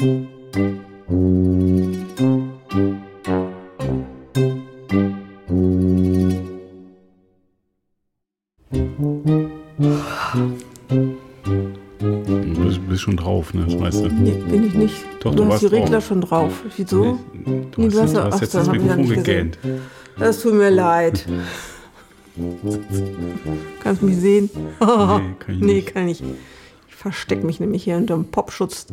Du bist, schon drauf, ne? Das weißt du. Nee, bin ich nicht. Doch, du, du hast die Regler drauf. schon drauf. Wieso? Nee, du Nee, hast, du hast du hast ach, jetzt das Mikrofon gegähnt. Das tut mir leid. Kannst mich sehen? Nee, kann ich nee, nicht. kann ich. Ich verstecke mich nämlich hier unter dem Popschutz.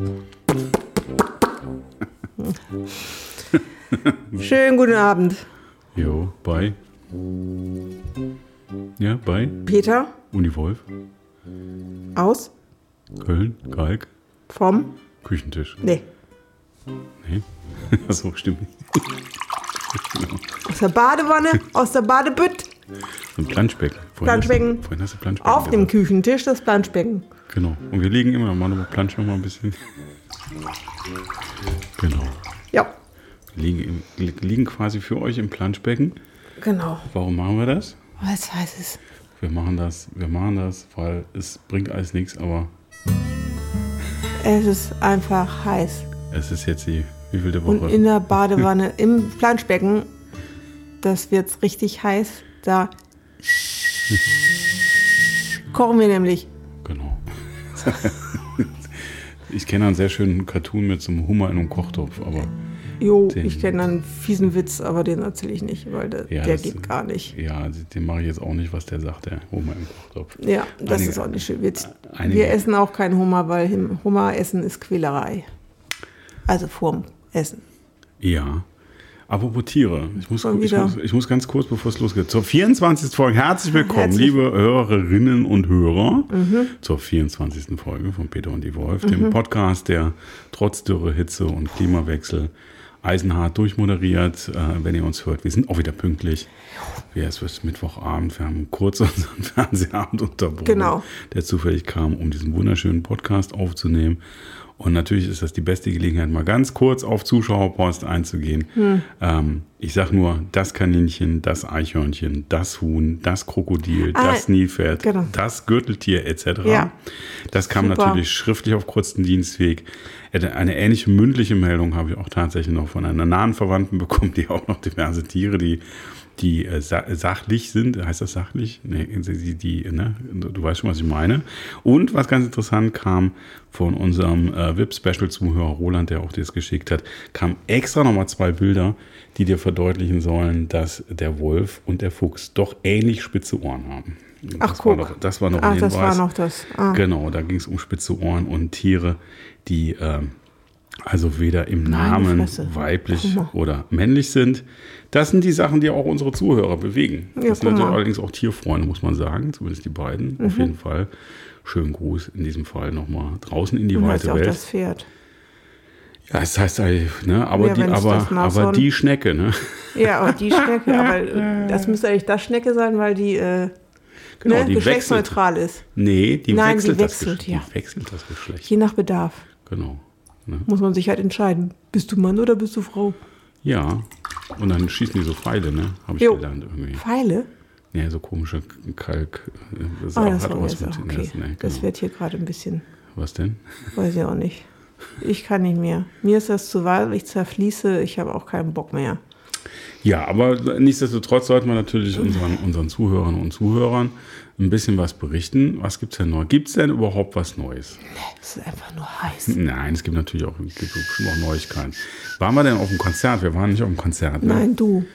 Schönen guten Abend. Jo, bei. Ja, bei Peter Uni Wolf, aus Köln, Kalk, vom. Küchentisch. Nee, Nee. Achso, stimmt. aus der Badewanne, aus der Badebütt, Ein Planschbecken. Vorhin Planschbecken. Hast du, vorhin hast du Planschbecken. auf dem gesagt. Küchentisch das Planschbecken. Genau. Und wir liegen immer, machen wir Plansch noch mal ein bisschen. Genau. Ja, liegen, liegen quasi für euch im Planschbecken. genau. Warum machen wir das? Was heißt es? Wir machen das, wir machen das, weil es bringt alles nichts, aber Es ist einfach heiß. es ist jetzt die wievielte Und Woche? in der Badewanne, im Planschbecken, das wird richtig heiß. Da kochen wir nämlich. Genau. ich kenne einen sehr schönen Cartoon mit so einem Hummer in einem Kochtopf, aber Jo, Den- ich kenne einen fiesen Witz, aber den erzähle ich nicht, weil der, Ja, der das- geht gar nicht. ja, den mache ich jetzt auch nicht, was der sagt, der Hummer im Kochtopf. Ja, das Einige- ist auch nicht schön. Wir, einige- wir essen auch keinen Hummer, weil Hummer essen ist Quälerei. Also vorm Essen. Ja. Apropos Tiere, ich muss, ich, muss, ich muss ganz kurz, bevor es losgeht, zur 24. Folge, herzlich willkommen, Herzlich- liebe Hörerinnen und Hörer, zur 24. Folge von Peter und die Wolf, dem Podcast, der trotz Dürre, Hitze und Klimawechsel eisenhart durchmoderiert. Äh, wenn ihr uns hört, wir sind auch wieder pünktlich. Ja, es wird Mittwochabend, wir haben kurz unseren Fernsehabend unterbrochen, Genau. der zufällig kam, um diesen wunderschönen Podcast aufzunehmen. Und natürlich ist das die beste Gelegenheit, mal ganz kurz auf Zuschauerpost einzugehen. Hm. Ähm, ich sag nur, das Kaninchen, das Eichhörnchen, das Huhn, das Krokodil, Ah, das Nilpferd, genau. das Gürteltier etc. Ja. Das kam Super. natürlich schriftlich auf kurzen Dienstweg. Eine ähnliche mündliche Meldung habe ich auch tatsächlich noch von einer nahen Verwandten bekommen, die auch noch diverse Tiere, die die äh, sa sachlich sind, heißt das sachlich? Nee, die, die, ne? du weißt schon, was ich meine. Und was ganz interessant kam von unserem äh, VIP-Special-Zuhörer Roland, der auch das geschickt hat, kam extra nochmal zwei Bilder, die dir verdeutlichen sollen, dass der Wolf und der Fuchs doch ähnlich spitze Ohren haben. Ach, das war guck. noch, das war noch Ach, ein das war noch das. Ah. Genau, da ging es um spitze Ohren und Tiere, die ähm, also weder im Namen weiblich oder männlich sind. Das sind die Sachen, die auch unsere Zuhörer bewegen. Ja, das sind natürlich allerdings auch Tierfreunde, muss man sagen, zumindest die beiden. Mhm. Auf jeden Fall. Schönen Gruß in diesem Fall nochmal draußen in die hast weite ja auch Welt. das Pferd. Ja, es heißt, eigentlich, ne, aber, Ja, die, aber, das aber die Schnecke, ne? Ja, aber die Schnecke, aber äh, das müsste eigentlich das Schnecke sein, weil die, äh, Genau, ne, die wechselt. geschlechtsneutral ist. Nee, die Nein, wechselt, die das, wechselt, Gesch- ja. die wechselt das Geschlecht. Je nach Bedarf Genau. Ne? muss man sich halt entscheiden. Bist du Mann oder bist du Frau? Ja. Und dann schießen die so Pfeile, ne? Habe ich Jo. gelernt irgendwie. Pfeile? Ja, so komische Kalk. äh, Das Ah, auch- das war auch mit- okay. ne, Das genau. wird hier gerade ein bisschen, Was denn? weiß ich auch nicht. Ich kann nicht mehr. Mir ist das zu weit, ich zerfließe, ich habe auch keinen Bock mehr. Ja, aber nichtsdestotrotz sollten wir natürlich unseren, unseren Zuhörern und Zuhörern ein bisschen was berichten. Was gibt es denn neu? Gibt es denn überhaupt was Neues? Es ist einfach nur heiß. Nein, es gibt natürlich auch, es gibt bestimmt auch Neuigkeiten. Waren wir denn auf dem Konzert? Wir waren nicht auf dem Konzert. Ne? Nein, du.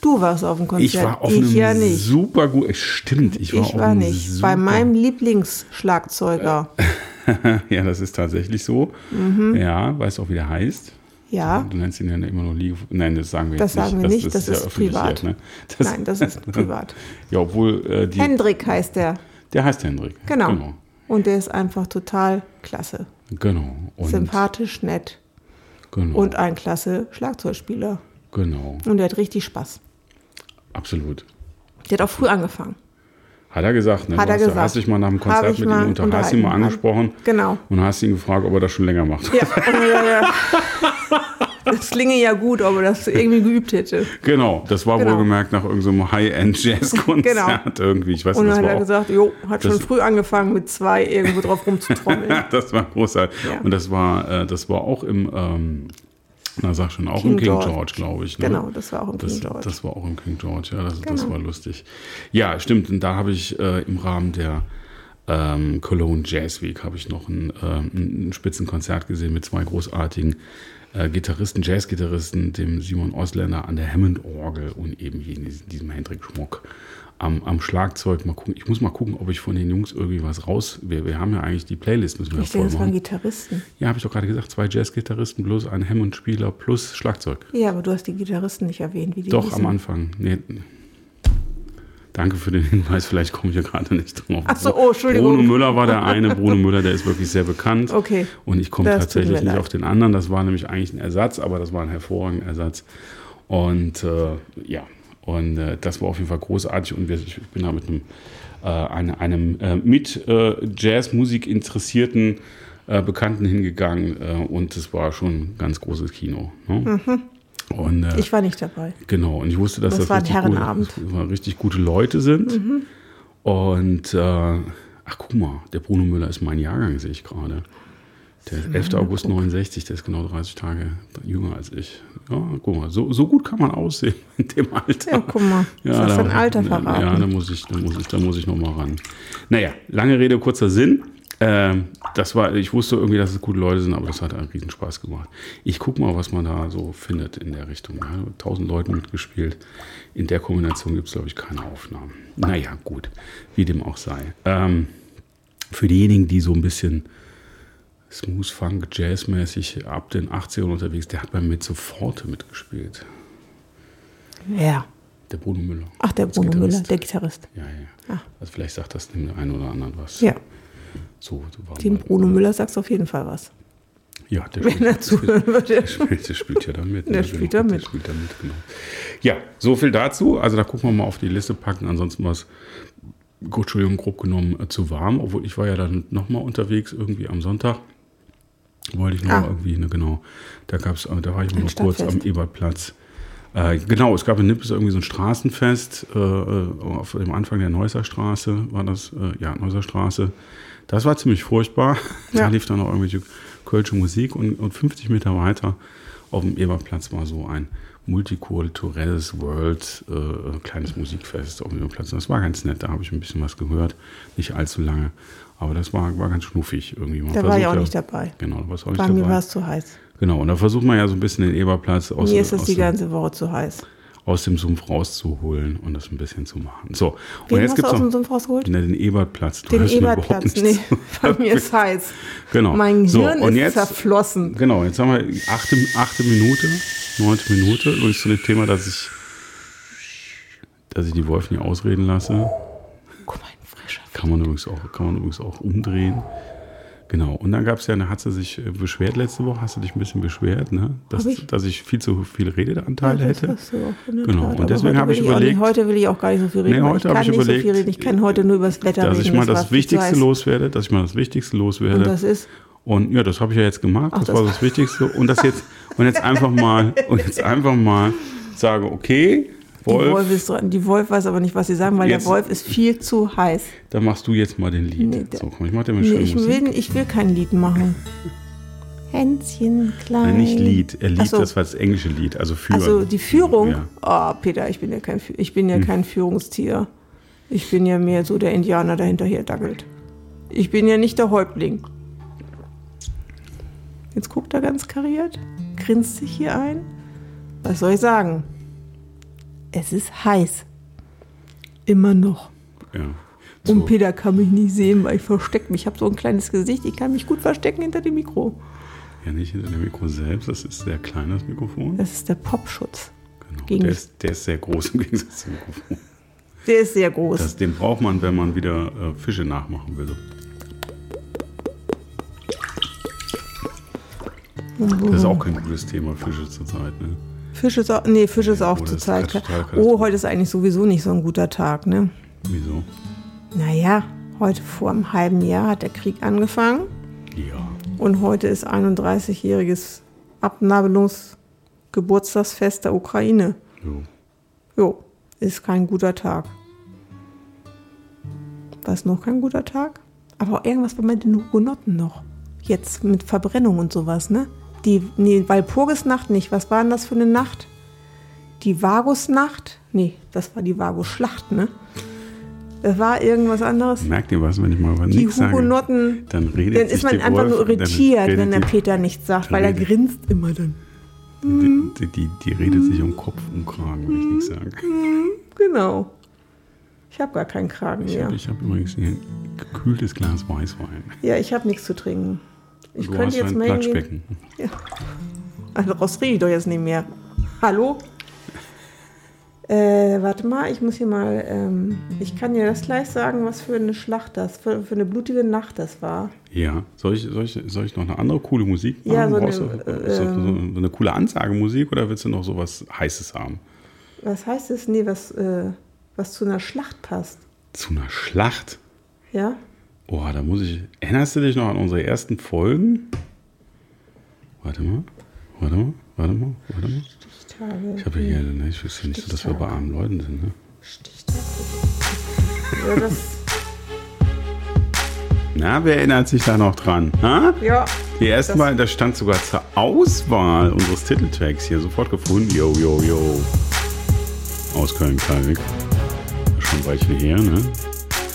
Du warst auf dem Konzert. Ich war auf ich einem ja nicht. super gut. Stimmt, ich war Ich auf war nicht. Bei meinem Lieblingsschlagzeuger. ja, das ist tatsächlich so. Mhm. Ja, weißt du auch, wie der heißt? Ja. Du nennst ihn ja immer nur Liege. Nein, das sagen wir Das jetzt sagen nicht. wir nicht, das ist öffentlich privat. hier, ne? das, Nein, das ist privat. Ja, obwohl äh, die, Hendrik heißt der. der heißt Hendrik. Genau. Genau. Und der ist einfach total klasse. genau. Und, Sympathisch, nett genau. und ein klasse Schlagzeugspieler. genau. Und der hat richtig Spaß. Absolut. Der hat auch früh angefangen. Hat er gesagt, ne? Hat du er hast, gesagt. hast dich mal nach dem Konzert mit ihm unter, hast ihn mal unterhalten. angesprochen Genau. und hast ihn gefragt, ob er das schon länger macht. Ja, ja, ja. das klinge ja gut, ob er das irgendwie geübt hätte. Genau, das war Genau. wohlgemerkt nach irgendeinem High-End-Jazz-Konzert Genau. irgendwie. Ich weiß Und nicht, dann hat er gesagt, jo, hat schon früh angefangen mit zwei irgendwo drauf rumzutrommeln. das war großartig. Ja. Und das war, äh, das war auch im, ähm, na sag schon, auch King im King George. George, glaube ich. Ne? genau, das war auch im Das, King George. das war auch im King George, ja, das, das Genau. war lustig. Ja, stimmt. Und da habe ich äh, im Rahmen der ähm, Cologne Jazz Week habe ich noch ein, ähm, ein Spitzenkonzert gesehen mit zwei großartigen äh, Gitarristen, Jazzgitarristen, dem Simon Osländer an der Hammond-Orgel und eben hier in diesem- diesem Hendrik Schmock am, am Schlagzeug. Mal gucken. Ich muss mal gucken, ob ich von den Jungs irgendwie was raus. Wir, wir haben ja eigentlich die Playlist, müssen wir ja ich denke, voll das waren. Gitarristen. Ja, habe ich doch gerade gesagt, zwei Jazzgitarristen plus ein Hammond-Spieler plus Schlagzeug. Ja, aber du hast die Gitarristen nicht erwähnt, wie die Doch, hießen. am Anfang. Nee. Danke für den Hinweis, vielleicht komme ich ja gerade nicht drauf. Ach so, oh, Entschuldigung. Bruno Müller war der eine. Bruno Müller, der ist wirklich sehr bekannt. Okay. Und ich komme tatsächlich nicht leid. auf den anderen. Das war nämlich eigentlich ein Ersatz, aber das war ein hervorragender Ersatz. Und äh, ja, und äh, das war auf jeden Fall großartig. Und wir, ich bin da mit einem, äh, eine, einem äh, mit äh, Jazzmusik interessierten äh, Bekannten hingegangen. Äh, und es war schon ein ganz großes Kino. Ne? Und, Mhm. Ich war nicht dabei. Genau, und ich wusste, dass Das das, war ein richtig, Herrenabend. Gute, richtig gute Leute sind. Und, äh, ach guck mal, der Bruno Müller ist mein Jahrgang, sehe ich gerade. Der ist 11. August 69, der ist genau 30 Tage jünger als ich. Ja, guck mal, so, so gut kann man aussehen in dem Alter. Ja, guck mal. Ja, das ist da- dein Alter Ja, verraten. da muss ich, da muss ich, da muss ich noch mal ran. Naja, lange Rede, kurzer Sinn. Ähm, das war, ich wusste irgendwie, dass es gute Leute sind, aber das hat einen riesen Spaß gemacht. Ich guck mal, was man da so findet in der Richtung. Ja, tausend Leuten mitgespielt. In der Kombination gibt es, glaube ich, keine Aufnahmen. Naja, gut, wie dem auch sei. Ähm, für diejenigen, die so ein bisschen Smooth Funk, Jazzmäßig ab den 80ern unterwegs, der hat bei mir sofort mitgespielt. Wer? Der Bruno Müller. Ach, der Bruno Gitarrist. Müller, der Gitarrist. Ja, ja. Ah. Also vielleicht sagt das dem einen oder anderen was. Ja, So, so dem Bruno Müller sagst du auf jeden Fall was. Ja, der Wenn er zuhören würde. der spielt, der spielt ja da mit. Der ne? spielt da Der mit. spielt da mit, genau. Ja, so viel dazu. Also da gucken wir mal auf die Liste packen. Ansonsten war es, gut, Entschuldigung, grob genommen äh, zu warm. Obwohl ich war ja dann nochmal unterwegs, irgendwie am Sonntag. Wollte ich noch Ah. mal irgendwie, ne, genau. Da gab's, äh, da war ich noch kurz am. Ebertplatz. Äh, genau, es gab in Nippes irgendwie so ein Straßenfest äh, äh, auf dem Anfang der Neusser Straße, war das, äh, ja, Neusser Straße. Das war ziemlich furchtbar. Da Ja. lief dann noch irgendwelche kölsche Musik und, und 50 Meter weiter auf dem Eberplatz war so ein multikulturelles World, äh, kleines Musikfest auf dem Eberplatz. Das war ganz nett, da habe ich ein bisschen was gehört, nicht allzu lange. Aber das war, war ganz schnuffig irgendwie. Man Da war ich auch ja- nicht dabei. Genau, da warst du auch Bei nicht mir dabei. war es zu heiß. Genau, und da versucht man ja so ein bisschen den Eberplatz aus, Mir ist das aus, die dem, ganze Woche zu heiß. aus dem Sumpf rauszuholen und das ein bisschen zu machen. So, und Wen jetzt hast du gibt aus es dem Sumpf rausgeholt? ne, den Ebertplatz. Du Den mir Ebertplatz. Nee, bei mir ist heiß. Genau. Mein So, Hirn und ist jetzt- zerflossen. Genau, jetzt haben wir achte, achte Minute, neunte Minute, übrigens zu dem Thema, dass ich, dass ich die Wolf nie ausreden lasse. Guck mal, ein frischer. Kann man übrigens auch, kann man übrigens auch umdrehen. Genau, und dann gab es ja, da hat sie sich äh, beschwert letzte Woche, hast du dich ein bisschen beschwert, ne? dass, ich? dass ich viel zu viele Redeanteile Ja, das hätte. hast du auch Genau, Tat. und deswegen habe ich nicht- überlegt- heute will ich auch gar nicht so viel reden. Nee, heute ich habe kann ich so überlegt, viel reden. Ich kann heute nur über das Wetter dass reden. ich mal das viel zu Wichtigste loswerde, dass ich mal das Wichtigste loswerde. Und das ist, Und ja, das habe ich ja jetzt gemacht. Ach, das, das- war das Wichtigste. Und das jetzt und jetzt einfach mal und jetzt einfach mal sage, okay, die Wolf, Wolf, ist dran. Die Wolf weiß aber nicht, was sie sagen, weil Jetzt- der Wolf ist viel zu heiß. dann machst du jetzt mal den Lied. Nee, so, komm, ich mach dir mal Nee, schön ich, Musik. will, ich will kein Lied machen. Hänschen klein. Nein, nicht Lied. Er Lied, so. das war das englische Lied, also für. Also die Führung. Ja. Hm. Oh, Peter, ich bin ja kein, ich bin ja kein Führungstier. Ich bin ja mehr so der Indianer, der hinterher dackelt. Ich bin ja nicht der Häuptling. Jetzt guckt er ganz kariert, grinst sich hier ein. Was soll ich sagen? Es ist heiß. Immer noch. Ja. Und So, Peter kann mich nicht sehen, weil ich verstecke mich. Ich habe so ein kleines Gesicht, ich kann mich gut verstecken hinter dem Mikro. ja, nicht hinter dem Mikro selbst, das ist sehr klein, das Mikrofon. Das ist der Popschutz. Genau. gegen Der, ist, der ist sehr groß im Gegensatz zum Mikrofon. Der ist sehr groß. Das, den braucht man, wenn man wieder äh, Fische nachmachen will. Das ist auch kein gutes Thema, Fische zurzeit. Ne? Fisch ist auch, nee, Fisch ist auch Oh, das zur ist Zeit. total Oh, heute ist eigentlich sowieso nicht so ein guter Tag, ne? Wieso? Naja, heute vor einem halben Jahr hat der Krieg angefangen Ja. und heute ist 31-jähriges Abnabelungs Geburtstagsfest der Ukraine. Jo. Jo, ist kein guter Tag. Was noch kein guter Tag? Aber auch irgendwas war mit den Hugenotten noch. Jetzt mit Verbrennung und sowas, ne? Die, nee, Walpurgisnacht nicht. Was war denn das für eine Nacht? Die Vagusnacht? Nee, das war die Vagusschlacht, ne? Das war irgendwas anderes. Merkt ihr was, wenn ich mal was Die nichts sage? Hugenotten. Dann redet Dann ist man die einfach Wolf, nur irritiert, wenn der die- Peter nichts sagt, weil er redet- grinst immer dann. Die, die, die redet sich um Kopf und Kragen, wenn ich nichts sage. Genau. Ich habe gar keinen Kragen Ich mehr. habe hab übrigens hier ein gekühltes Glas Weißwein. Ja, ich habe nichts zu trinken. Ich du könnte jetzt mal. Platschbecken. Also raus rede ich doch jetzt nicht mehr. Hallo? Äh, warte mal, ich muss hier mal, ähm, ich kann dir das gleich sagen, was für eine Schlacht das, für, für eine blutige Nacht das war. Ja, soll ich, soll, ich, soll ich noch eine andere coole Musik Ja, so eine, äh, so, ähm, so eine coole Ansagemusik oder willst du noch sowas Heißes haben? Was heißt es? Nee, was, äh, was zu einer Schlacht passt. Zu einer Schlacht? Ja? Oh, da muss ich. Erinnerst du dich noch an unsere ersten Folgen? Warte mal. Warte mal. Warte mal. Warte mal. Stichtage. Ich habe hier, ne, ich wüsste nicht, so, dass wir bei armen Leuten sind. Ne? Stichtag. Ja, das, Na, wer erinnert sich da noch dran? Ha? ja, Die erste Das- Mal, das stand sogar zur Auswahl unseres Titeltracks hier sofort gefunden. Yo, yo, yo. Aus Köln-Kalk. Schon ein Weilchen her, ne?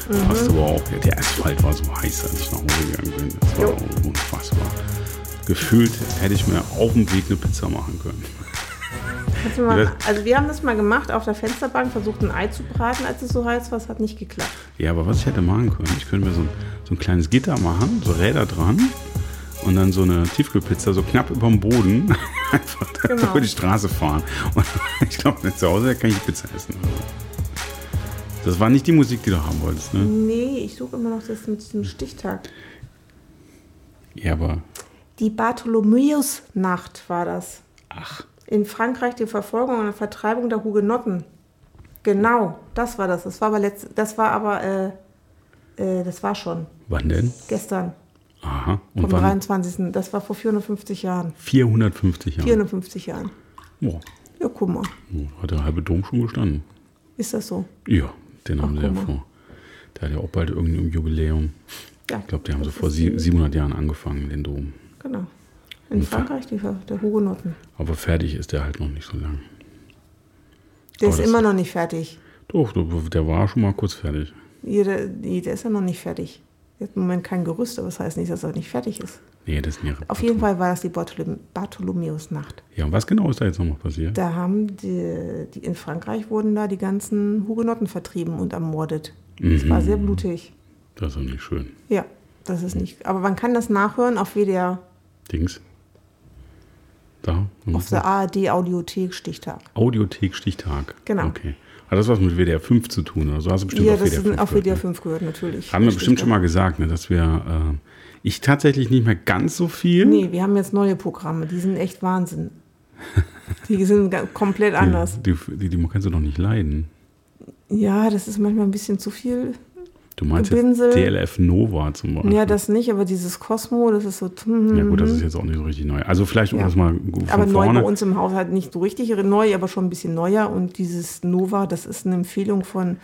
Mhm. Passt aber auch. Der Asphalt war so heiß, als ich nach Hause gegangen bin. Das war Jo. unfassbar. Gefühlt hätte ich mir auf dem Weg eine Pizza machen können. Mal, also wir haben das mal gemacht auf der Fensterbank, versucht ein Ei zu braten, als es so heiß war, es hat nicht geklappt. Ja, aber was ich hätte machen können, ich könnte mir so ein, so ein kleines Gitter machen, so Räder dran und dann so eine Tiefkühlpizza so knapp über dem Boden einfach Genau. über die Straße fahren. Und ich glaube, zu Hause kann ich Pizza essen. Das war nicht die Musik, die du haben wolltest, ne? Nee, ich suche immer noch das mit diesem Stichtag. Ja, aber Die Bartholomäusnacht war das. ach, In Frankreich die Verfolgung und Vertreibung der Hugenotten. Genau, das war das. Das war aber letzt, das war aber äh, äh, das war schon wann denn? gestern Aha. vom Und wann? 23. Das war vor 450 Jahren. 450 Jahre. 450 Jahren. Oh, Ja, guck mal. hat der halbe Dom schon gestanden. Ist das so? Ja, den haben Ach, sie ja vor. Der hat ja auch bald irgendein Jubiläum. Ja. Ich glaube, die haben so vor ist sie- die- 700 Jahren angefangen, den Dom. Genau. In Frankreich die der Hugenotten. Aber fertig ist der halt noch nicht so lang. Der Aber ist immer noch nicht fertig. Doch, der war schon mal kurz fertig. Hier, der, der ist ja noch nicht fertig. Jetzt im Moment kein Gerüst, aber das heißt nicht, dass er nicht fertig ist. Nee, das ist ein Auf jeden Fall war das die Bartholom Bartholomäusnacht. Ja, und was genau ist da jetzt nochmal passiert? Da haben die, die in Frankreich wurden da die ganzen Hugenotten vertrieben und ermordet. Es Mhm. war sehr blutig. Das ist doch nicht schön. Ja, das ist nicht. Aber man kann das nachhören auf WDR, Dings. Da? auf der ARD Audiothek Stichtag. Audiothek Stichtag. Genau. Okay. Hat das was mit WDR 5 zu tun? Oder so hast du bestimmt Ja, auf das WDR ist 5 auf gehört, WDR ne? 5 gehört, natürlich. Haben wir bestimmt schon mal gesagt, ne, dass wir, äh, ich tatsächlich nicht mehr ganz so viel. Nee, wir haben jetzt neue Programme, die sind echt Wahnsinn. Die sind komplett anders. Die, die, die, kannst du doch nicht leiden. Ja, das ist manchmal ein bisschen zu viel. Du meinst Gebinsel. jetzt DLF Nova zum Beispiel. Ja, das nicht, aber dieses Cosmo, das ist so. ja gut, das ist jetzt auch nicht so richtig neu. Also vielleicht um Ja. das mal von aber neu bei uns im Haus halt nicht so richtig neu, aber schon ein bisschen neuer. Und dieses Nova, das ist eine Empfehlung von,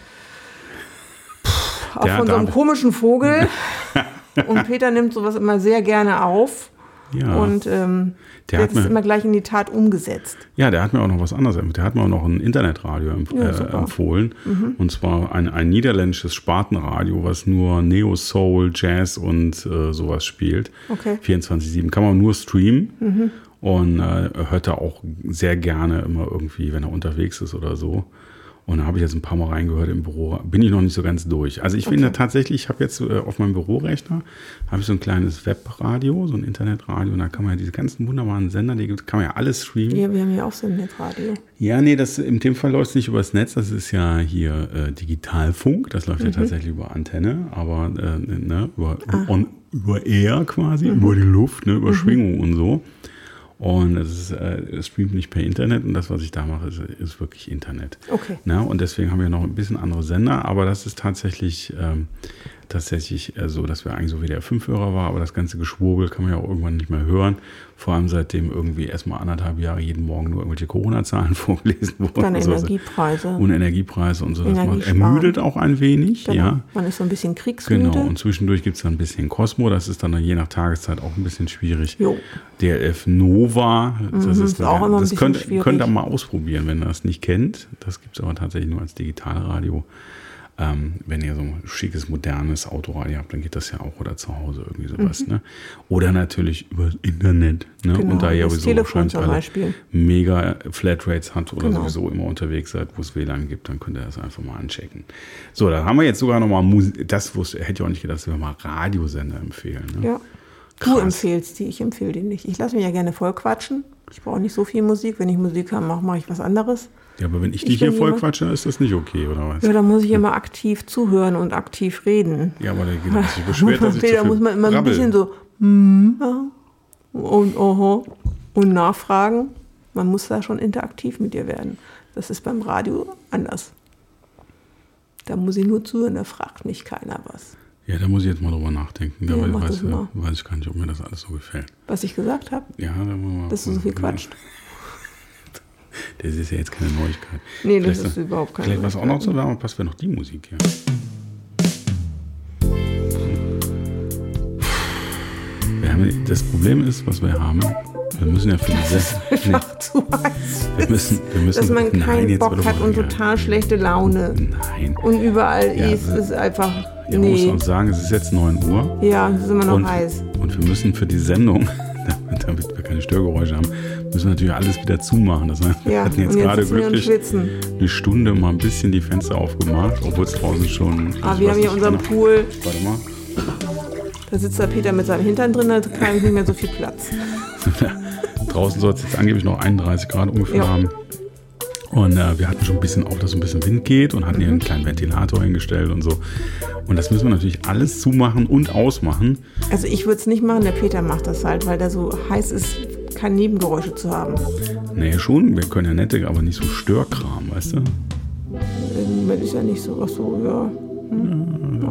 pff, auch von so einem komischen Vogel. und Peter nimmt sowas immer sehr gerne auf. Ja. Und ähm, Der hat es immer gleich in die Tat umgesetzt. Ja, der hat mir auch noch was anderes empfohlen. Der hat mir auch noch ein Internetradio empf Ja, äh, super. Mhm. empfohlen. Und zwar ein, ein niederländisches Spartenradio, was nur Neo Soul, Jazz und äh, sowas spielt. Okay. 24-7. Kann man nur streamen. Und äh, hört da auch sehr gerne immer irgendwie, wenn er unterwegs ist oder so. Und da habe ich jetzt ein paar Mal reingehört im Büro. Bin ich noch nicht so ganz durch. Also ich finde tatsächlich, ich habe jetzt äh, auf meinem Bürorechner habe ich so ein kleines Webradio, so ein Internetradio. Und da kann man ja diese ganzen wunderbaren Sender, die gibt, kann man ja alles streamen. Ja, wir haben ja auch so ein Netradio. Ja, nee, das, in dem Fall läuft es nicht übers Netz, das ist ja hier äh, Digitalfunk, das läuft ja tatsächlich über Antenne, aber äh, ne, über, on, über Air quasi, über die Luft, ne, über Schwingung und so. Und es, ist, äh, es streamt nicht per Internet und das, was ich da mache, ist, ist wirklich Internet. Okay. Ne? Und deswegen haben wir noch ein bisschen andere Sender, aber das ist tatsächlich ähm, tatsächlich äh, so, dass wir eigentlich so wie der 5-Hörer war, aber das ganze Geschwurbel kann man ja auch irgendwann nicht mehr hören. Vor allem seitdem irgendwie erstmal anderthalb Jahre jeden Morgen nur irgendwelche Corona-Zahlen vorgelesen wurden. Dann und. Energiepreise. Und Energiepreise und so. Das macht, ermüdet auch ein wenig, Genau. ja. Man ist so ein bisschen kriegsmüde. Genau, und zwischendurch gibt es dann ein bisschen Cosmo, das ist dann je nach Tageszeit auch ein bisschen schwierig. Jo. DLF Nova, das ist, Mhm, ist auch eine- immer ein das bisschen könnt, schwierig. könnt ihr mal ausprobieren, wenn ihr das nicht kennt. Das gibt es aber tatsächlich nur als Digitalradio. Ähm, wenn ihr so ein schickes, modernes Autoradio habt, dann geht das ja auch oder zu Hause irgendwie sowas. Ne? Oder natürlich über das Internet. Ne? Mhm. Genau, und da ihr sowieso Telefon wahrscheinlich alle mega Flatrates habt oder Genau. sowieso immer unterwegs seid, wo es WLAN gibt, dann könnt ihr das einfach mal anchecken. So, dann haben wir jetzt sogar nochmal Musik. Das wusste, hätte ich auch nicht gedacht, dass wir mal Radiosender empfehlen. Ne? Ja. Krass. Du empfehlst die, ich empfehle die nicht. Ich lasse mich ja gerne voll quatschen. Ich brauche nicht so viel Musik. Wenn ich Musik habe, mache mach ich was anderes. Ja, aber wenn ich Ich dich hier bin voll jemand- quatsche, ist das nicht okay, oder was? Ja, da muss ich immer aktiv zuhören und aktiv reden. Ja, aber der geht sich beschwert, dass ich da muss man immer ein brabbel. bisschen so hm, ja, und oho, und nachfragen. Man muss da schon interaktiv mit dir werden. Das ist beim Radio anders. Da muss ich nur zuhören, da fragt mich keiner was. Ja, da muss ich jetzt mal drüber nachdenken. Da Ja, weiß, mach weiß, weiß ich gar nicht, ob mir das alles so gefällt. Was ich gesagt habe, Ja, da wir mal. dass du so viel quatscht. Das ist ja jetzt keine Neuigkeit. Nee, das Vielleicht- ist überhaupt keine Vielleicht was auch noch Neuigkeit. zu sagen, passt wäre noch die Musik hier. Haben, das Problem ist, was wir haben, wir müssen ja für diese. Nee, Einfach zu heiß. wir müssen, wir müssen, Dass man nein, keinen jetzt Bock hat und total schlechte Laune. Nein. Und überall Ja, ist es einfach. Ja, man muss nee. auch sagen, es ist jetzt 9 Uhr. Ja, es ist immer noch und, heiß. und wir müssen für die Sendung, damit wir keine Störgeräusche haben, müssen wir natürlich alles wieder zumachen. Das heißt, wir Ja, hatten jetzt jetzt gerade sitzen wir und glücklich schwitzen. eine Stunde mal ein bisschen die Fenster aufgemacht, obwohl es draußen schon. Aber ich wir haben hier unseren keine- Pool. Warte mal. Da sitzt der Peter mit seinem Hintern drin, da kann ich nicht mehr so viel Platz. Draußen soll es jetzt angeblich noch 31 Grad ungefähr Ja. haben. Und äh, wir hatten schon ein bisschen auf, dass ein bisschen Wind geht und hatten hier einen kleinen Ventilator hingestellt und so. Und das müssen wir natürlich alles zumachen und ausmachen. Also ich würde es nicht machen, der Peter macht das halt, weil der so heiß ist, keine Nebengeräusche zu haben. Nee, schon, wir können ja nette, aber nicht so Störkram, weißt du? Irgendwann ist ja nicht so, ach so, ja.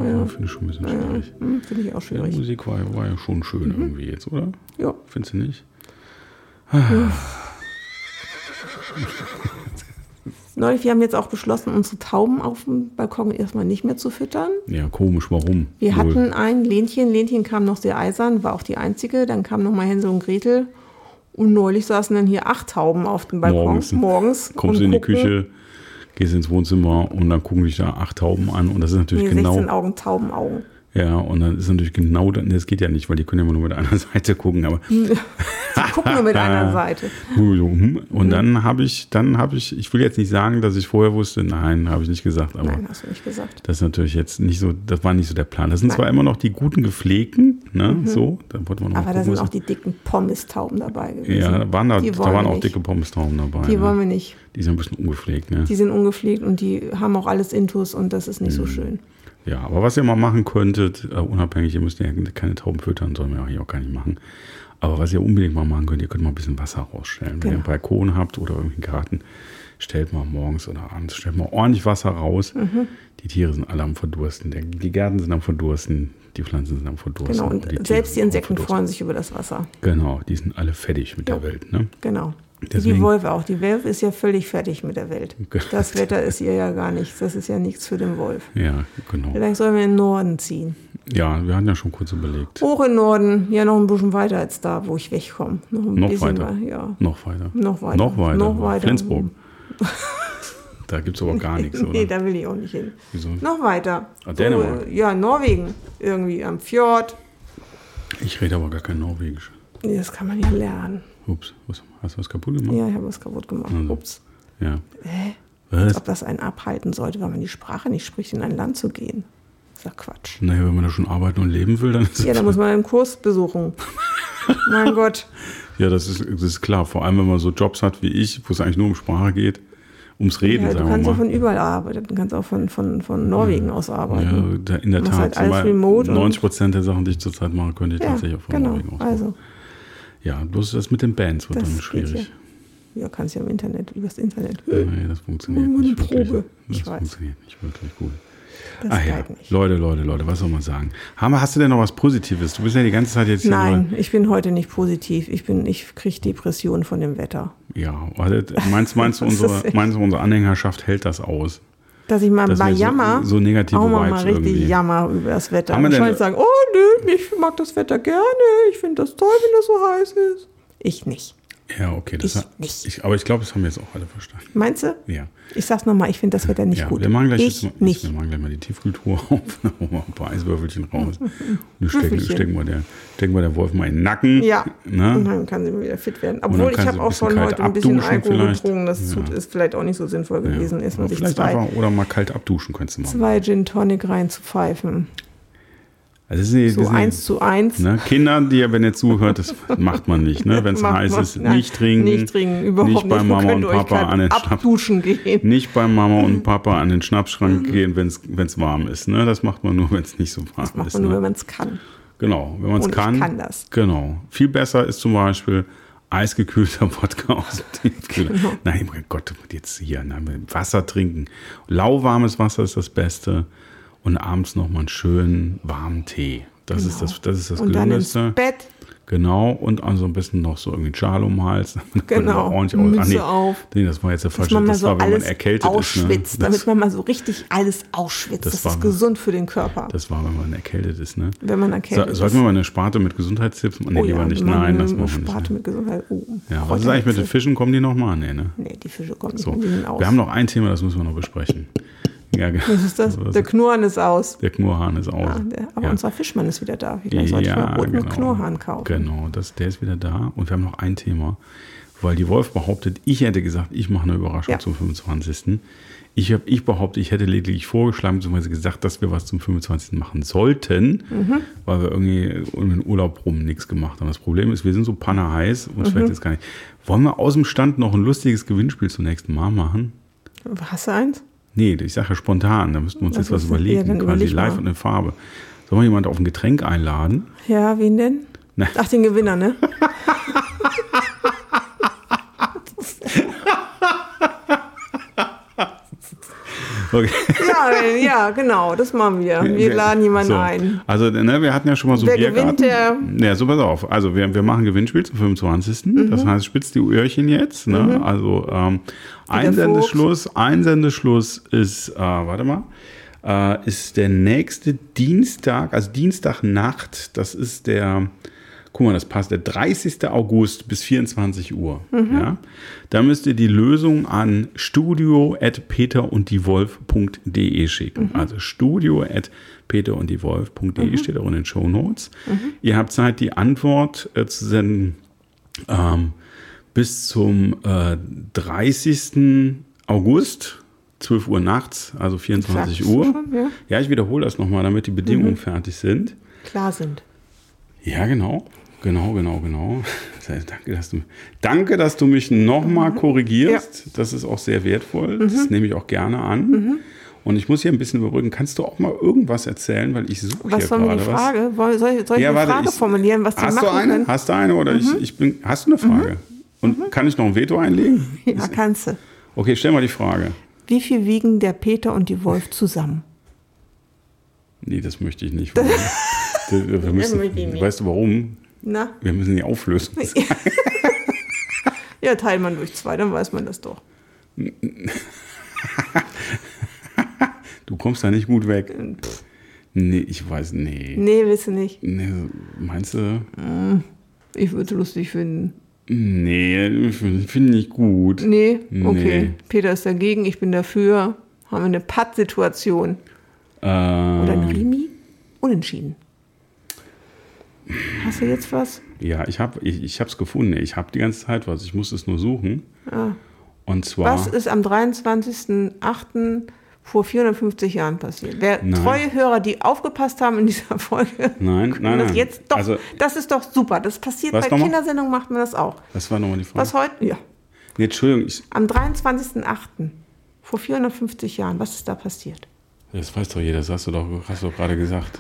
Ja, finde ich schon ein bisschen schwierig. Hm, Finde ich auch Die schwierig. Musik war, war ja schon schön Mhm. irgendwie jetzt, oder? Ja. Findest du nicht? Neulich, wir haben jetzt auch beschlossen, unsere Tauben auf dem Balkon erstmal nicht mehr zu füttern. Ja, komisch, warum? Wir Wohl. hatten ein Lenchen. Lenchen kam noch sehr eisern, war auch die einzige. Dann kamen noch mal Hänsel und Gretel. Und neulich saßen dann hier acht Tauben auf dem Balkon Morgens. morgens. Kommst du in die gucken- Küche, gehst ins Wohnzimmer und dann gucken dich da acht Tauben an und das ist natürlich Nee, genau. 16 Augen, Taubenaugen. Ja, und dann ist natürlich genau, das das geht ja nicht, weil die können ja immer nur mit einer Seite gucken, aber Die gucken nur mit einer Seite. und dann habe ich, dann habe ich, ich will jetzt nicht sagen, dass ich vorher wusste, nein, habe ich nicht gesagt, aber Nein, hast du nicht gesagt. das ist natürlich jetzt nicht so, das war nicht so der Plan. Das sind zwar immer noch die guten gepflegten, ne, so, da wollte man noch Mhm. Aber da sind auch die dicken Pommes-Tauben dabei gewesen. ja, da waren da, da waren auch nicht. dicke Pommes-Tauben dabei. Die ne? wollen wir nicht. Die sind ein bisschen ungepflegt, ne? Die sind ungepflegt und die haben auch alles Intus und das ist nicht Mhm. so schön. Ja, aber was ihr mal machen könntet, äh, unabhängig, ihr müsst ja keine Tauben füttern, sollen wir auch hier auch gar nicht machen. Aber was ihr unbedingt mal machen könnt, ihr könnt mal ein bisschen Wasser rausstellen. Wenn ihr einen Genau. Balkon habt oder irgendwie einen Garten, stellt mal morgens oder abends, stellt mal ordentlich Wasser raus. Mhm. Die Tiere sind alle am Verdursten. Die Gärten sind am Verdursten, die Pflanzen sind am Verdursten. Genau, und selbst die sind am Insekten freuen sich über das Wasser. Genau, die sind alle fertig mit der Welt. Ne? Genau. Deswegen- Die Wolfe auch. Die Wolf ist ja völlig fertig mit der Welt. Genau. Das Wetter ist ihr ja gar nichts. Das ist ja nichts für den Wolf. Ja, genau. Vielleicht sollen wir in den Norden ziehen. Ja, wir hatten ja schon kurz überlegt. Hoch in den Norden, ja noch ein bisschen weiter als da, wo ich wegkomme. Noch ein Noch bisschen weiter. wei- Ja, Noch weiter. noch weiter. Noch weiter. Noch weiter. Flensburg. Da gibt es aber gar nichts, oder? nee, da will ich auch nicht hin. Wieso? Noch weiter. Ah, Dänemark. So, ja, Norwegen. Irgendwie am Fjord. Ich rede aber gar kein Norwegisch. Nee, das kann man ja lernen. Ups, was, hast du was kaputt gemacht? Ja, ich habe was kaputt gemacht. Also. Ups. Ja. Hä? Als Was? ob das einen abhalten sollte, weil man die Sprache nicht spricht, in ein Land zu gehen. Das ist ja Quatsch. Naja, wenn man da schon arbeiten und leben will, dann ist Ja, da muss man einen Kurs besuchen. mein Gott. Ja, das ist, das ist klar. Vor allem, wenn man so Jobs hat wie ich, wo es eigentlich nur um Sprache geht, ums Reden, Ja, du sagen kannst wir auch mal. von überall arbeiten. Du kannst auch von, von, von Norwegen aus ja, arbeiten. da, in der Tat. halt alles remote und- 90 Prozent der Sachen, die ich zurzeit mache, könnte ich Ja, tatsächlich auch von genau. Norwegen aus machen. Also, Ja, bloß das mit den Bands wird Das dann schwierig. ja, kannst ja im Internet, übers Internet. Nee, das funktioniert nicht wirklich. Probe. Das Ich weiß. funktioniert nicht wirklich gut. Das Ah ja, nicht. Leute, Leute, Leute, was soll man sagen? Hammer, hast du denn noch was Positives? Du bist ja die ganze Zeit jetzt hier Nein, ich bin heute nicht positiv. Ich bin, ich kriege Depressionen von dem Wetter. Nur, ja, meinst, meinst, du, unsere, meinst du, unsere Anhängerschaft hält das aus? Dass ich mal Dass bei wir so- Jammer so negative auch mal, mal richtig irgendwie. Jammer über das Wetter. Haben wir denn- sagen, oh nö, ich mag das Wetter gerne. Ich finde das toll, wenn das so heiß ist. Ich nicht. Ja, okay. Das Ich hat- nicht. Ich, aber ich glaube, das haben wir jetzt auch alle verstanden. Meinst du? Ja. Ich sag's nochmal, ich finde das Wetter nicht ja, gut. Wir machen gleich ich jetzt mal, nicht. Wir machen gleich mal die Tiefkultur auf. Dann holen wir ein paar Eiswürfelchen raus. Und stecken, stecken, wir der, stecken wir der Wolf mal in den Nacken. Ja, Ne? und dann kann sie wieder fit werden. Obwohl, ich habe auch schon heute ein bisschen Alkohol vielleicht. getrunken. Das Ja. ist vielleicht auch nicht so sinnvoll gewesen. Erstmal sich Vielleicht zwei, einfach, oder mal kalt abduschen könntest du machen. zwei Gin Tonic reinzupfeifen. Also das ist, So das ist, eins zu eins. Ne? Kinder, die ja, wenn ihr zuhört, das macht man nicht. Ne? Wenn es heiß ist, nein, nicht trinken. Nicht trinken, überhaupt nicht bei nicht. Mama und Papa an den. Abduschen gehen. Nicht bei Mama Mhm. und Papa an den Schnappschrank gehen, wenn es warm ist. Ne? Das macht man nur, wenn es nicht so warm Das macht ist. man nur, ne? wenn man es kann. Genau, wenn man es Und ich kann. kann das. Genau. Viel besser ist zum Beispiel eisgekühlter Wodka aus dem Tiefkühler. Genau. Nein, mein Gott, jetzt hier, nein, Wasser trinken. Lauwarmes Wasser ist das Beste. Und abends nochmal einen schönen warmen Tee. Das ist das, das, ist das Und dann ins. Bett. Genau, und also ein bisschen noch so irgendwie Schal um den Hals. Damit Genau, ordentlich aus- Mütze nee, auf. Nee, das war jetzt der falsche. mal Das so war, wenn man erkältet ausschwitzt, ist. Ne? damit Das, man mal so richtig alles ausschwitzt. Das Das, war- ist gesund für den Körper, das war, wenn man erkältet ist. Ne? wenn man So, erkältet sollten ist. wir mal eine Sparte mit Gesundheitstipps machen? Nee, oh lieber ja, nicht. Nein, das machen wir nicht. Sparte Ne? mit Gesundheit. Oh, Ja, was ist eigentlich mit den. Fischen? Kommen die nochmal? Nee, ne? Nee, die Fische kommen nicht So. mehr, die. Wir haben noch ein Thema, das müssen wir noch besprechen. Ja, genau. Was ist das? Der Knurren ist aus. Der Knurrhahn ist aus. Ah, der, aber Ja. unser Fischmann ist wieder da. Vielleicht sollte ich mal roten Knurrhahn kaufen. Genau, das, der ist wieder da. Und wir haben noch ein Thema, weil die Wolf behauptet, ich hätte gesagt, ich mache eine Überraschung Ja. zum 25. Ich, hab, ich behaupte, ich hätte lediglich vorgeschlagen, beziehungsweise gesagt, dass wir was zum 25. machen sollten, Mhm. weil wir irgendwie den Urlaub rum nichts gemacht haben. Das Problem ist, wir sind so pannerheiß, uns Mhm. fällt jetzt gar nicht. Wollen wir aus dem Stand noch ein lustiges Gewinnspiel zum nächsten Mal machen? Hast du eins? Nee, ich sage ja spontan, da müssten wir uns Was jetzt was? Ja, überlegen, dann quasi überleg live und in Farbe. Soll man jemand auf ein Getränk einladen? Ja, wen denn? Na. Ach, den Gewinner, ne? Okay. Ja, ja, genau, das machen wir. Wir laden jemanden so. ein. Also, ne, wir hatten ja schon mal so Wer Biergarten. gewinnt, der- Ja, so pass auf. Also, wir, wir machen Gewinnspiel zum 25. Mhm. Das heißt, spitzt die Öhrchen jetzt. Ne? Also, ähm, Einsendeschluss, Einsendeschluss ist, äh, warte mal, äh, ist der nächste Dienstag, also Dienstagnacht. Das ist der, guck mal, das passt, der 30. August bis 24 Uhr. Mhm. Ja? Da müsst ihr die Lösung an studio.peterunddiewolf.de schicken. Mhm. Also studio.peterunddiewolf.de steht auch in den Show Notes. Mhm. Ihr habt Zeit, die Antwort äh, zu senden ähm, bis zum äh, 30. August. 12 Uhr nachts, also 24 Sagst du Uhr. schon, ja? ja, ich wiederhole das nochmal, damit die Bedingungen Mhm. fertig sind. Klar sind. Ja, genau. Genau, genau, genau. Danke, dass du, danke, dass du mich nochmal korrigierst. Das ist auch sehr wertvoll. Das nehme ich auch gerne an. Und ich muss hier ein bisschen überbrücken. Kannst du auch mal irgendwas erzählen? Weil ich suche Was hier gerade die was. Frage? Woll- Soll ich, soll ich Ja, eine warte, Frage ich- formulieren, was die Hast machen du eine? können? Hast du eine? Oder ich, ich bin. Hast du eine Frage? Und kann ich noch ein Veto einlegen? Ja, kannst du. Okay, stell mal die Frage. Wie viel wiegen der Peter und die Wolf zusammen? Nee, das möchte ich nicht. Wir, müssen. Weißt du warum? Na? Wir müssen die Auflösung. Ja, teilt man durch zwei, dann weiß man das doch. Du kommst da nicht gut weg. Nee, ich weiß, nee. Nee, willst du nicht. nee meinst du? Ich würde es lustig finden. Nee, finde find ich gut. Nee? Okay. Nee. Peter ist dagegen, ich bin dafür. Haben wir eine Patt-Situation. Äh, Oder ein Remi? Unentschieden. Hast du jetzt was? ja, ich habe ich, ich hab's gefunden. Ich habe die ganze Zeit was. Ich muss es nur suchen. Und zwar. Was ist am 23.08. vor 450 Jahren passiert? Wer Nein. treue Hörer, die aufgepasst haben in dieser Folge, Nein, nein, das nein. jetzt doch. Also- das ist doch super. Das passiert bei? Kindersendungen, macht man das auch. Was war nochmal die Frage? Was heute? Ja. Nee, Entschuldigung, ich, Am 23.08. vor 450 Jahren, was ist da passiert? das weiß doch jeder. Das hast du doch, hast du doch gerade gesagt.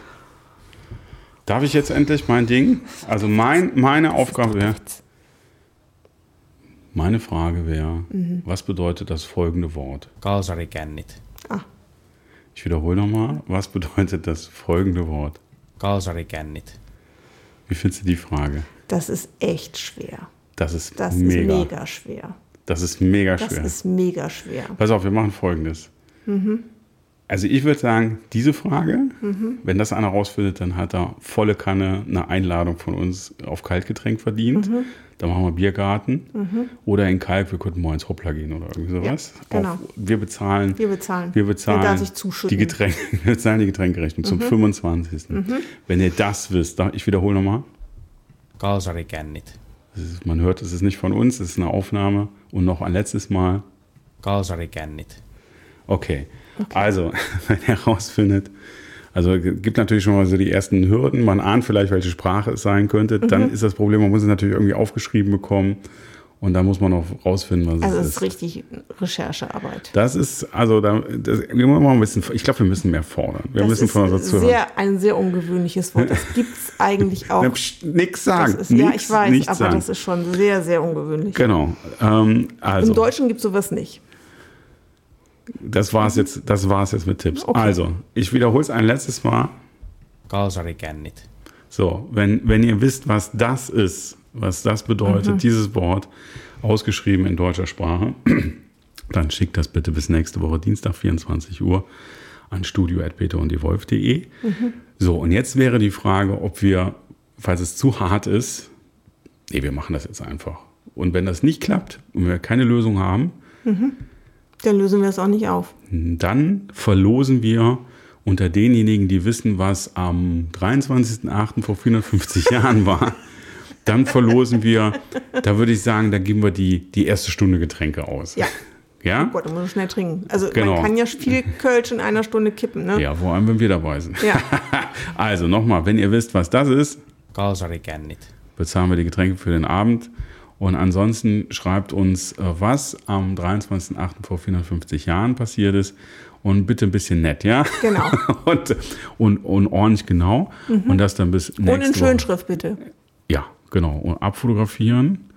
Darf ich jetzt endlich mein Ding? Also mein, meine Aufgabe wäre, meine Frage wäre, Mhm. was bedeutet das folgende Wort? Kalsarikännit. Ah, Ich wiederhole nochmal. Was bedeutet das folgende Wort? Kaalsarikännit. Wie findest du die Frage? Das ist echt schwer. Das ist Das mega. ist mega schwer. Das ist mega Das schwer. ist mega schwer. Pass auf, wir machen folgendes. Also ich würde sagen, diese Frage, wenn das einer rausfindet, dann hat er volle Kanne eine Einladung von uns auf Kaltgetränk verdient. Dann machen wir Biergarten. Oder in Kalk, wir könnten mal ins Hoppla gehen oder irgendwie sowas. Ja, genau. Auf, wir bezahlen. Wir bezahlen. Wir bezahlen die Getränke, wir bezahlen die Getränkerechnung zum 25. Wenn ihr das wisst, da- ich wiederhole nochmal, Kaalsarikännit. das ist, man hört, es ist nicht von uns, es ist eine Aufnahme. Und noch ein letztes Mal, Kaalsarikännit. Okay. Also, wenn er herausfindet, also gibt natürlich schon mal so die ersten Hürden, man ahnt vielleicht, welche Sprache es sein könnte, dann Mhm. ist das Problem, man muss es natürlich irgendwie aufgeschrieben bekommen und dann muss man auch rausfinden, was Also es es ist. ist richtig Recherchearbeit. Das ist, also, da, das, wir müssen mal ein bisschen, ich glaube, wir müssen mehr fordern. Wir Das müssen ist von unserer Zuhörer. sehr, ein sehr ungewöhnliches Wort. Das gibt es eigentlich auch. Nix sagen. Ist, ja, nix, ich weiß, nichts aber sagen. das ist schon sehr, sehr ungewöhnlich. Genau. Ähm, also, Im Deutschen gibt es sowas nicht. Das war's jetzt, das war's jetzt mit Tipps. Okay. Also, ich wiederhole es ein letztes Mal. Kaalsarikännit. So, wenn, wenn ihr wisst, was das ist, was das bedeutet, Mhm. dieses Wort, ausgeschrieben in deutscher Sprache, dann schickt das bitte bis nächste Woche Dienstag, 24 Uhr, an studio.peterunddiewolf.de. Mhm. So, und jetzt wäre die Frage, ob wir, falls es zu hart ist, nee, wir machen das jetzt einfach. Und wenn das nicht klappt und wir keine Lösung haben, Dann lösen wir es auch nicht auf. dann verlosen wir unter denjenigen, die wissen, was am 23.08. vor 450 Jahren war, dann verlosen wir, da würde ich sagen, da geben wir die, die erste Stunde Getränke aus. Ja. Ja? Gott, da muss man schnell trinken. Also Genau. man kann ja viel Kölsch in einer Stunde kippen, ne? Ja, vor allem, wenn wir dabei sind. Ja. Also nochmal, wenn ihr wisst, was das ist, bezahlen wir die Getränke für den Abend. Und ansonsten schreibt uns, äh, was am 23.08. vor 450 Jahren passiert ist. Und bitte ein bisschen nett, ja? Genau. und, und, und ordentlich genau. Und das dann bis nächste Und in Woche. Schönschrift bitte. Ja, genau. Und abfotografieren.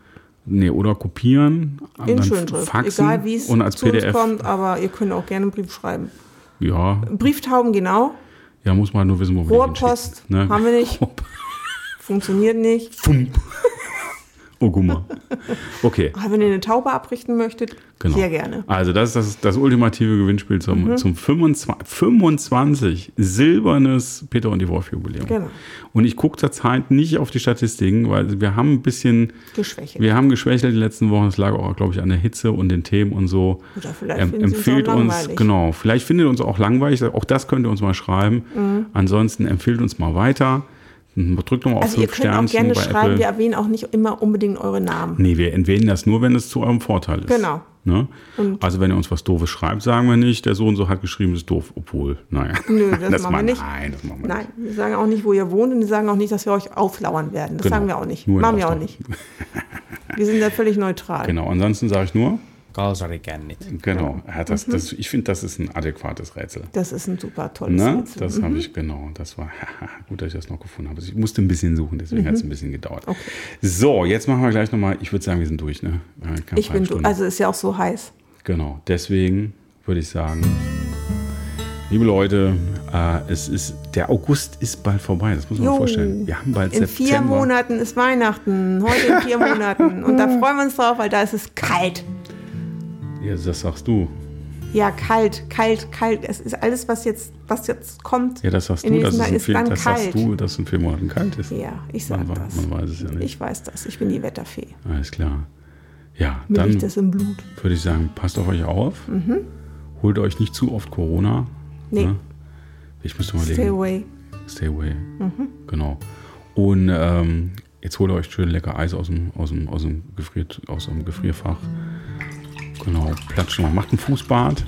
Nee, oder kopieren. In dann Schönschrift. Faxen Egal wie es zu uns PDF. kommt, aber ihr könnt auch gerne einen Brief schreiben. Ja, Brieftauben genau. ja, muss man halt nur wissen, wo wir Rohrpost ne? haben wir nicht. Funktioniert nicht. Fump. Oh, guck mal. Okay. Aber wenn ihr eine Taube abrichten möchtet, Genau. sehr gerne. Also das ist das, das ultimative Gewinnspiel zum, Mhm. zum 25, 25 silbernes Peter und die Wolf Jubiläum. Genau. Und ich gucke zurzeit nicht auf die Statistiken, weil wir haben ein bisschen, Geschwächelt. wir haben geschwächelt die letzten Wochen. Das lag auch, glaube ich, an der Hitze und den Themen und so. Oder vielleicht Ähm, empfiehlt uns, langweilig. genau, vielleicht findet ihr uns auch langweilig. Auch das könnt ihr uns mal schreiben. Ansonsten empfiehlt uns mal weiter. Drückt nochmal auf Mhm. also ihr fünf könnt auch Sternchen gerne bei schreiben, Apple. wir erwähnen auch nicht immer unbedingt eure Namen. Nee, wir erwähnen das nur, wenn es zu eurem Vorteil ist. Genau. Ne? Also wenn ihr uns was Doofes schreibt, sagen wir nicht, der so und so hat geschrieben, das ist doof, obwohl, naja. Nö, das machen wir nicht. Nein, das machen wir Nein, wir sagen auch nicht, wo ihr wohnt und wir sagen auch nicht, dass wir euch auflauern werden. Das Genau. sagen wir auch nicht. Nur Machen wir auch nicht. Wir sind da völlig neutral. nicht. Genau, ansonsten sage ich nur, Kaalsarikännit. genau, Mhm. das, das, ich finde, das ist ein adäquates Rätsel. Das ist ein super tolles Ne? Rätsel. Das habe ich, genau, das war gut, dass ich das noch gefunden habe. Ich musste ein bisschen suchen, deswegen hat es ein bisschen gedauert. Mhm. Okay. So, jetzt machen wir gleich nochmal, ich würde sagen, wir sind durch, ne? Ja, knapp Ich bin, halbe du, Stunde. also ist ja auch so heiß. Genau, deswegen würde ich sagen, liebe Leute, äh, es ist, der August ist bald vorbei, das muss man sich Jo. vorstellen. Wir haben bald In September. vier Monaten ist Weihnachten. Heute in vier Monaten. Und da freuen wir uns drauf, weil da ist es kalt. Ja, das sagst du. Ja, kalt, kalt, kalt. Es ist alles, was jetzt, was jetzt kommt. Ja, das sagst du, dass es, ist dann das sagst du, dass es in vier Monaten kalt ist. Ja, ich sag man, das. man weiß es ja nicht. Ich weiß das. Ich bin die Wetterfee. Alles klar. Ja, Mir dann liegt das im Blut. würde ich sagen, passt auf euch auf. Holt euch nicht zu oft Corona. Nee. Ne? Ich müsste mal Stay legen. away. Stay away. Genau. Und ähm, jetzt holt ihr euch schön lecker Eis aus dem, aus dem, aus dem, Gefrier, aus dem Gefrierfach. Genau, platscht mal. Macht ein Fußbad.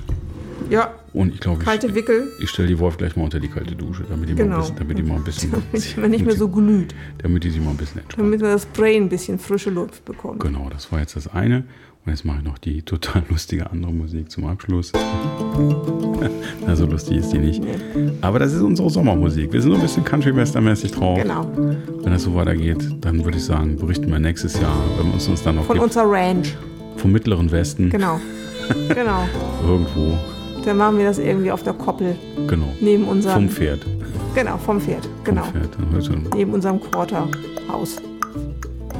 Ja, Und ich glaube, kalte ich, Wickel. ich stelle die Wolf gleich mal unter die kalte Dusche, damit die, mal, Genau. ein bisschen, damit die mal ein bisschen. Damit man nicht mehr so glüht. damit die sich mal ein bisschen entspannen. Damit wir das Brain ein bisschen frische Luft bekommen. Genau, das war jetzt das eine. Und jetzt mache ich noch die total lustige andere Musik zum Abschluss. Na, so lustig ist die nicht. Aber das ist unsere Sommermusik. Wir sind so ein bisschen Country-Western-mäßig drauf. Genau. Wenn das so weitergeht, dann würde ich sagen, berichten wir nächstes Jahr, wenn wir uns dann noch Von gibt, unserer Ranch. Vom mittleren Westen Genau. Genau. irgendwo Dann machen wir das irgendwie auf der Koppel. Genau. Neben unserem. Vom Pferd. Genau, vom Pferd. Genau. Vom Pferd. Ein Neben unserem Quarterhaus.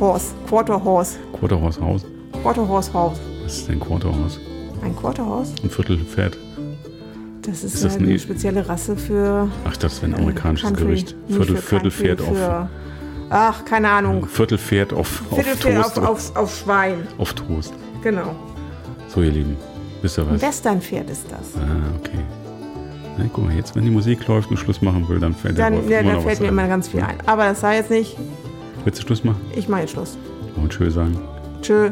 Horse. Quarterhorse. Quarterhorse Haus. Quarterhorse Haus. Was ist denn Quarterhorse? Ein Quarterhaus? Ein Viertelpferd. Das ist, Ist das eine eine- spezielle Rasse für. Ach, das wäre ein amerikanisches Äh, Country. Gericht. Viertel, Viertelpferd auf. Ach, keine Ahnung. Viertelpferd auf, auf Viertelpferd auf, Toast. auf, auf Schwein. auf Toast. Genau. So, ihr Lieben. Wisst ihr Ein was? Westernpferd ist das. Ah, okay. Na, guck mal, jetzt, wenn die Musik läuft und Schluss machen will, dann fällt der Dann, Wolf ja, immer da noch fällt was mir ein. immer ganz viel ein. Aber das sei jetzt nicht. Willst du Schluss machen? Ich mache jetzt Schluss. Und tschö sagen. Tschö.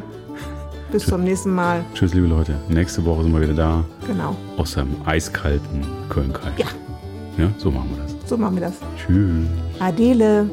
Bis zum nächsten Mal. Tschüss, liebe Leute. Nächste Woche sind wir wieder da. Genau. Aus dem eiskalten Köln-Kalk. Ja. Ja, so machen wir das. So machen wir das. Tschüss. Adele.